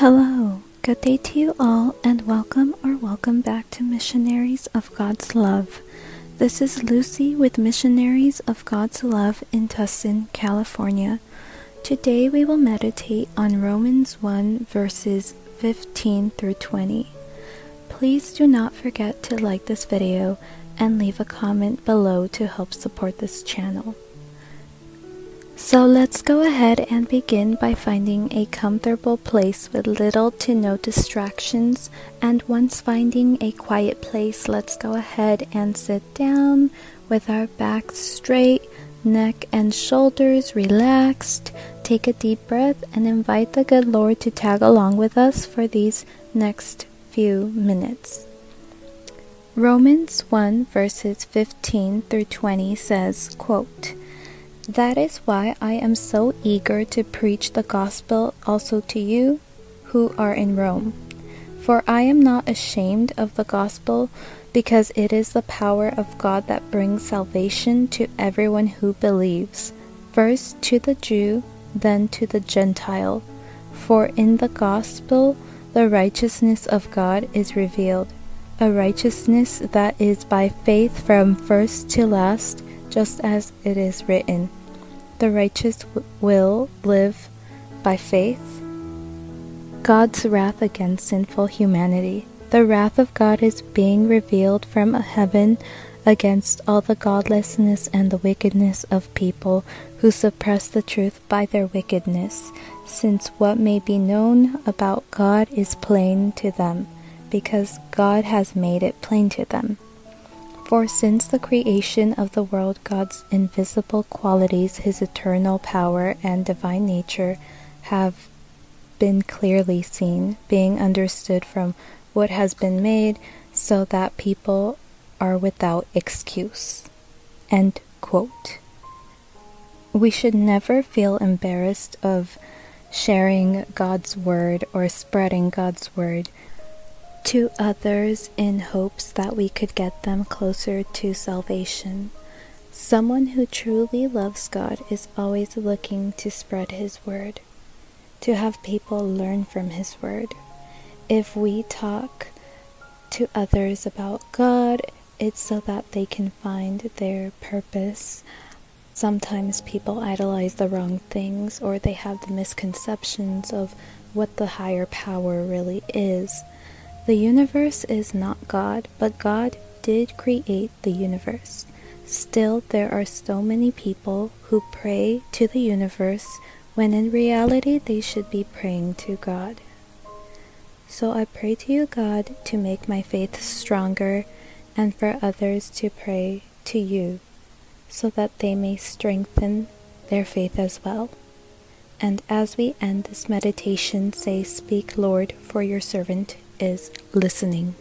Hello, good day to you all, and welcome or welcome back to Missionaries of God's Love. This is Lucy with Missionaries of God's Love in Tustin, California. Today we will meditate on Romans 1 verses 15 through 20. Please do not forget to like this video and leave a comment below to help support this channel. So let's go ahead and begin by finding a comfortable place with little to no distractions. And once finding a quiet place, let's go ahead and sit down with our backs straight, neck and shoulders relaxed. Take a deep breath and invite the good Lord to tag along with us for these next few minutes. Romans 1 verses 15 through 20 says, quote, that is why I am so eager to preach the gospel also to you who are in Rome. For I am not ashamed of the gospel, because it is the power of God that brings salvation to everyone who believes, first to the Jew, then to the Gentile. For in the gospel the righteousness of God is revealed, a righteousness that is by faith from first to last, just as it is written the righteous will live by faith. God's wrath against sinful humanity. The wrath of God is being revealed from heaven against all the godlessness and the wickedness of people who suppress the truth by their wickedness, since what may be known about God is plain to them, because God has made it plain to them. For since the creation of the world, God's invisible qualities, his eternal power and divine nature, have been clearly seen, being understood from what has been made, so that people are without excuse. End quote. We should never feel embarrassed of sharing God's word or spreading God's word to others in hopes that we could get them closer to salvation. Someone who truly loves God is always looking to spread His word, to have people learn from His word. If we talk to others about God, it's so that they can find their purpose. Sometimes people idolize the wrong things or they have the misconceptions of what the higher power really is. The universe is not God, but God did create the universe. Still, there are so many people who pray to the universe when in reality they should be praying to God. So I pray to you, God, to make my faith stronger and for others to pray to you so that they may strengthen their faith as well. And as we end this meditation, say, Speak, Lord, for your servant is listening.